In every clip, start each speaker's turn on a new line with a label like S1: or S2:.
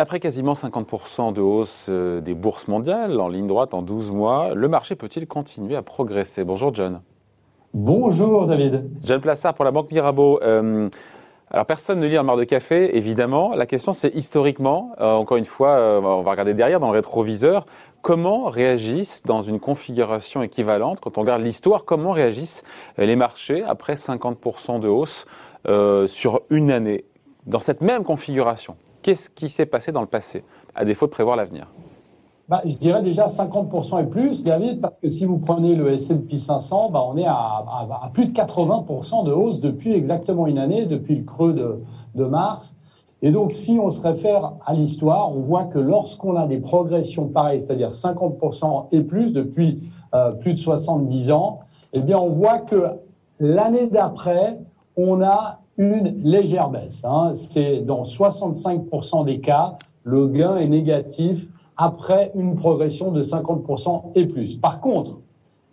S1: Après quasiment 50% de hausse euh, des bourses mondiales en ligne droite en 12 mois, le marché peut-il continuer à progresser? Bonjour John.
S2: Bonjour David.
S1: John Plassard pour la Banque Mirabeau. Euh, alors personne ne lit un mar de café, évidemment. La question c'est historiquement, euh, encore une fois, on va regarder derrière dans le rétroviseur, comment réagissent dans une configuration équivalente, quand on regarde l'histoire, comment réagissent les marchés après 50% de hausse sur une année? Dans cette même configuration Qu'est-ce qui s'est passé dans le passé, à défaut de prévoir l'avenir?
S2: Bah, je dirais déjà 50% et plus, David, parce que si vous prenez le S&P 500, bah, on est à, plus de 80% de hausse depuis exactement une année, depuis le creux de, mars. Et donc, si on se réfère à l'histoire, on voit que lorsqu'on a des progressions pareilles, c'est-à-dire 50% et plus depuis euh, plus de 70 ans, eh bien, on voit que l'année d'après, on a une légère baisse. Hein. C'est dans 65% des cas, le gain est négatif après une progression de 50% et plus. Par contre,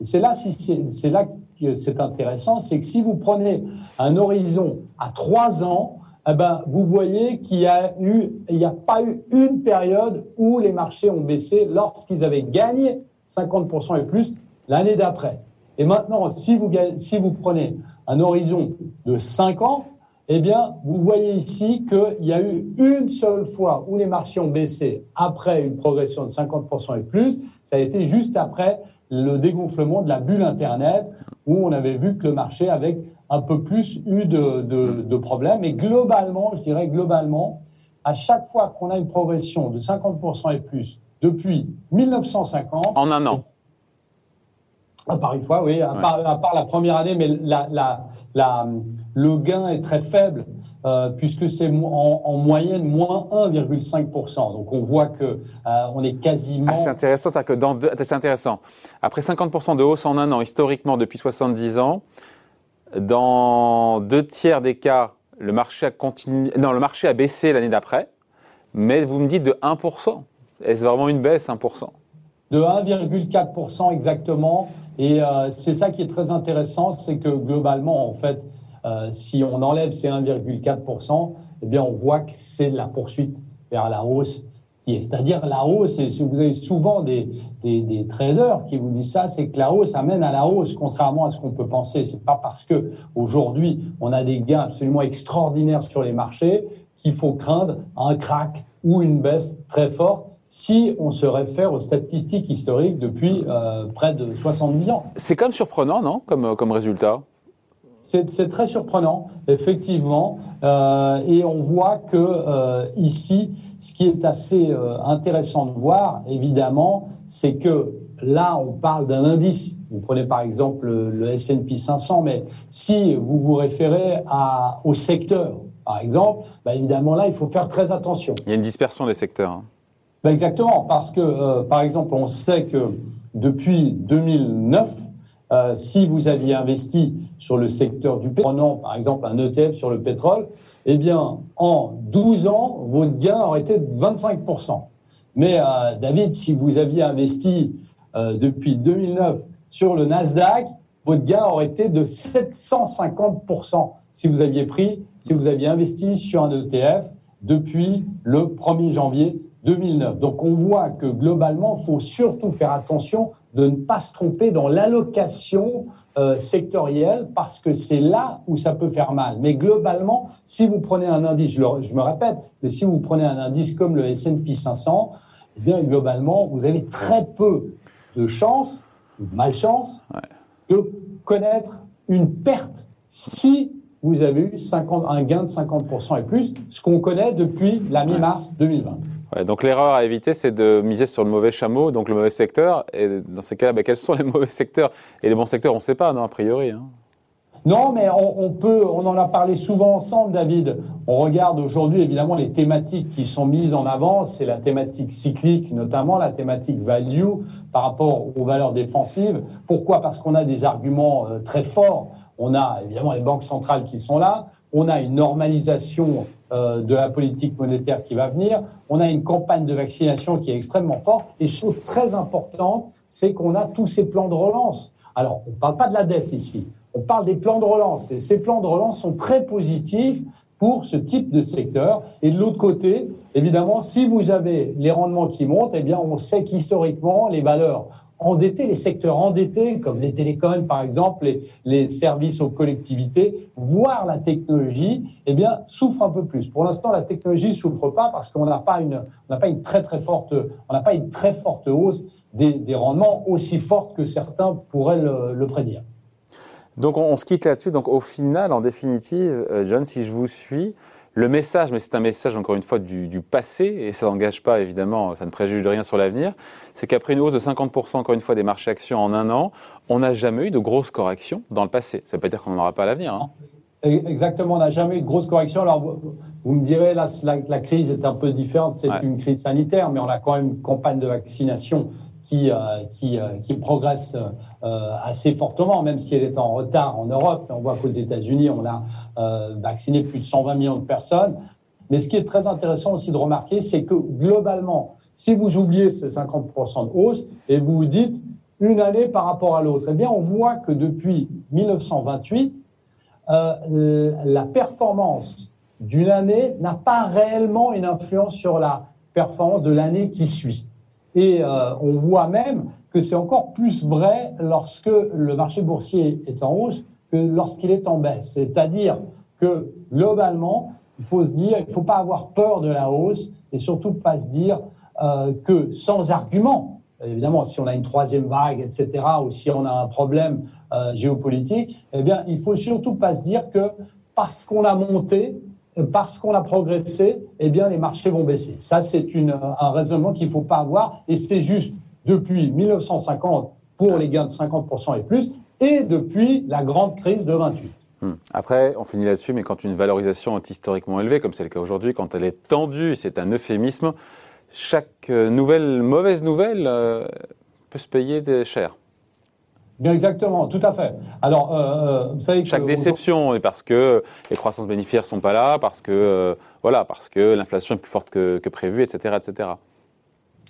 S2: c'est là, c'est là que c'est intéressant, c'est que si vous prenez un horizon à trois ans, eh ben, vous voyez qu'il y a n'y a pas eu une période où les marchés ont baissé lorsqu'ils avaient gagné 50% et plus l'année d'après. Et maintenant, si vous, si vous prenez un horizon de 5 ans, eh bien, vous voyez ici qu'il y a eu une seule fois où les marchés ont baissé après une progression de 50% et plus. Ça a été juste après le dégonflement de la bulle Internet, où on avait vu que le marché avait un peu plus eu de, de problèmes. Et globalement, je dirais globalement, à chaque fois qu'on a une progression de 50% et plus depuis 1950.
S1: En un an.
S2: À part une fois, oui, à, part, la première année, mais la, la, la, le gain est très faible. Euh, puisque c'est en, moyenne moins 1,5%. Donc on voit que euh, on est quasiment.
S1: Ah, c'est intéressant, que dans c'est intéressant. Après 50% de hausse en un an, historiquement depuis 70 ans, dans deux tiers des cas, le marché a continué, non, le marché a baissé l'année d'après, mais vous me dites de 1%. Est-ce vraiment une baisse 1%
S2: De 1,4% exactement. Et euh, c'est ça qui est très intéressant, c'est que globalement, en fait, euh, si on enlève ces 1,4%, eh bien, on voit que c'est la poursuite vers la hausse qui est. C'est-à-dire la hausse, et si vous avez souvent des, des, des, traders qui vous disent ça, c'est que la hausse amène à la hausse, contrairement à ce qu'on peut penser. C'est pas parce que aujourd'hui on a des gains absolument extraordinaires sur les marchés qu'il faut craindre un crack ou une baisse très forte si on se réfère aux statistiques historiques depuis euh, près de 70 ans.
S1: C'est quand même surprenant, non, comme, comme résultat?
S2: C'est très surprenant, effectivement, euh, et on voit que euh, ici, ce qui est assez euh, intéressant de voir, évidemment, c'est que là, on parle d'un indice. Vous prenez par exemple le, S&P 500, mais si vous vous référez à, au secteur, par exemple, bah, évidemment là, il faut faire très attention.
S1: Il y a une dispersion des secteurs. Hein.
S2: Bah, exactement, parce que, euh, par exemple, on sait que depuis 2009, euh, si vous aviez investi sur le secteur du pétrole, prenant par exemple un ETF sur le pétrole, eh bien, en 12 ans, votre gain aurait été de 25%. Mais euh, David, si vous aviez investi depuis 2009 sur le Nasdaq, votre gain aurait été de 750% si vous aviez pris, si vous aviez investi sur un ETF depuis le 1er janvier 2009. Donc on voit que globalement, il faut surtout faire attention de ne pas se tromper dans l'allocation euh, sectorielle parce que c'est là où ça peut faire mal. Mais globalement, si vous prenez un indice, je, me répète, mais si vous prenez un indice comme le S&P 500, eh bien globalement, vous avez très peu de chances, de malchance, de connaître une perte si vous avez eu 50, un gain de 50% et plus, ce qu'on connaît depuis la mi-mars 2020
S1: donc l'erreur à éviter, c'est de miser sur le mauvais chameau, donc le mauvais secteur. Et dans ces cas-là, ben, quels sont les mauvais secteurs? Et les bons secteurs, on ne sait pas, non, a priori. Hein.
S2: Non, mais on, peut, on en a parlé souvent ensemble, David. On regarde aujourd'hui évidemment les thématiques qui sont mises en avant. C'est la thématique cyclique, notamment la thématique value par rapport aux valeurs défensives. Pourquoi? Parce qu'on a des arguments euh, très forts. On a évidemment les banques centrales qui sont là. On a une normalisation euh, de la politique monétaire qui va venir. On a une campagne de vaccination qui est extrêmement forte. Et chose très importante, c'est qu'on a tous ces plans de relance. Alors, on ne parle pas de la dette ici, on parle des plans de relance. Et ces plans de relance sont très positifs pour ce type de secteur. Et de l'autre côté, évidemment, si vous avez les rendements qui montent, eh bien, on sait qu'historiquement, les valeurs endettés, les secteurs endettés, comme les télécoms par exemple, les, services aux collectivités, voire la technologie, eh bien, souffrent un peu plus. Pour l'instant, la technologie ne souffre pas parce qu'on n'a pas une, pas une très très forte, on n'a pas une très forte hausse des, rendements aussi forte que certains pourraient le, le prédire.
S1: Donc on, on se quitte là-dessus. Donc au final, en définitive, euh, John, si je vous suis, le message, mais c'est un message encore une fois du, du passé, et ça n'engage pas évidemment, ça ne préjuge de rien sur l'avenir, c'est qu'après une hausse de 50% encore une fois des marchés actions en un an, on n'a jamais eu de grosse correction dans le passé. Ça ne veut pas dire qu'on n'en aura pas à l'avenir. Hein.
S2: Exactement, on n'a jamais eu de grosse correction. Alors vous, vous me direz, là, la, la, crise est un peu différente, c'est ouais. une crise sanitaire, mais on a quand même une campagne de vaccination qui, euh, qui, euh, qui, progresse euh, assez fortement, même si elle est en retard en Europe. On voit qu'aux États-Unis, on a vacciné plus de 120 millions de personnes. Mais ce qui est très intéressant aussi de remarquer, c'est que globalement, si vous oubliez ce 50% de hausse et vous vous dites une année par rapport à l'autre, eh bien, on voit que depuis 1928, euh, la performance d'une année n'a pas réellement une influence sur la performance de l'année qui suit. Et euh, on voit même que c'est encore plus vrai lorsque le marché boursier est en hausse que lorsqu'il est en baisse. C'est-à-dire que globalement, il faut se dire, il ne faut pas avoir peur de la hausse et surtout pas se dire euh, que sans argument, évidemment, si on a une troisième vague, etc., ou si on a un problème euh, géopolitique, eh bien, il faut surtout pas se dire que parce qu'on a monté, parce qu'on a progressé, eh bien, les marchés vont baisser. Ça, c'est un raisonnement qu'il ne faut pas avoir. Et c'est juste depuis 1950 pour les gains de 50% et plus, et depuis la grande crise de 28.
S1: Hum. Après, on finit là-dessus, mais quand une valorisation est historiquement élevée, comme c'est le cas aujourd'hui, quand elle est tendue, c'est un euphémisme, chaque nouvelle mauvaise nouvelle euh, peut se payer cher.
S2: Bien exactement, tout à fait. Alors, euh, euh vous savez que
S1: chaque déception, est parce que les croissances bénéficiaires sont pas là, parce que euh, voilà, parce que l'inflation est plus forte que, que prévu, etc., etc.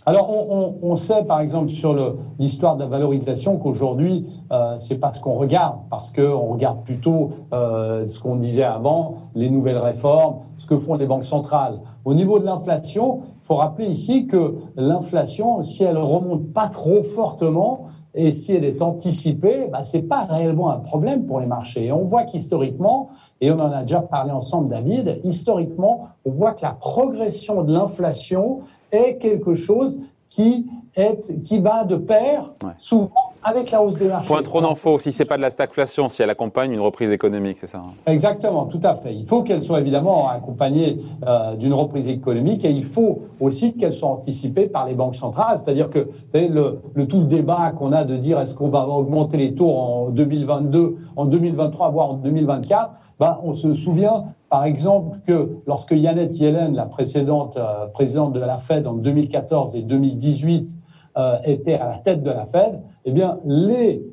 S2: Alors, on, on, on, sait, par exemple, sur l'histoire de la valorisation, qu'aujourd'hui, euh, c'est pas ce qu'on regarde, parce qu'on regarde plutôt euh, ce qu'on disait avant, les nouvelles réformes, ce que font les banques centrales. Au niveau de l'inflation, il faut rappeler ici que l'inflation, si elle remonte pas trop fortement, et si elle est anticipée, bah, ce n'est pas réellement un problème pour les marchés. Et on voit qu'historiquement, et on en a déjà parlé ensemble, David, historiquement, on voit que la progression de l'inflation est quelque chose qui, est, qui va de pair, ouais. souvent, avec la hausse des marchés.
S1: Point trop d'infos, si ce n'est pas de la stagflation, si elle accompagne une reprise économique, c'est ça hein
S2: Exactement, tout à fait. Il faut qu'elle soit évidemment accompagnée euh, d'une reprise économique et il faut aussi qu'elle soit anticipée par les banques centrales. C'est-à-dire que vous savez, le, le, tout le débat qu'on a de dire est-ce qu'on va augmenter les taux en 2022, en 2023, voire en 2024, ben, on se souvient par exemple que lorsque Yannette Yellen, la précédente euh, présidente de la Fed en 2014 et 2018, euh, était à la tête de la Fed, eh bien, les,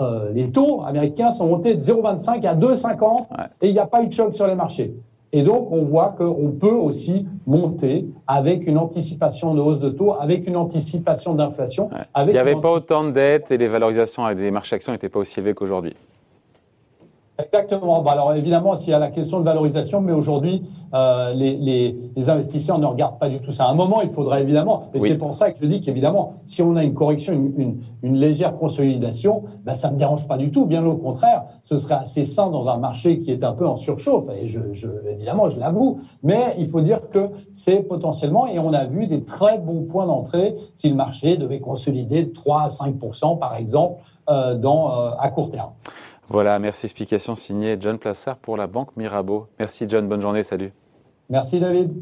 S2: euh, les taux américains sont montés de 0,25 à 2,50 ouais. et il n'y a pas eu de choc sur les marchés. Et donc, on voit qu'on peut aussi monter avec une anticipation de hausse de taux, avec une anticipation d'inflation.
S1: Ouais. Il n'y avait pas autant de dettes et les valorisations des marchés actions n'étaient pas aussi élevées qu'aujourd'hui.
S2: Exactement. Bon, alors évidemment, s'il y a la question de valorisation, mais aujourd'hui, euh, les, les, les, investisseurs ne regardent pas du tout ça. À un moment, il faudra évidemment, et oui. c'est pour ça que je dis qu'évidemment, si on a une correction, une, une, une légère consolidation, ben, ça ne me dérange pas du tout. Bien au contraire, ce serait assez sain dans un marché qui est un peu en surchauffe. Et je, je évidemment, je l'avoue. Mais il faut dire que c'est potentiellement, et on a vu des très bons points d'entrée si le marché devait consolider de 3 à 5% par exemple, euh, dans, euh, à court terme.
S1: Voilà, merci. Explication signée John Plassard pour la Banque Mirabeau. Merci John, bonne journée, salut.
S2: Merci David.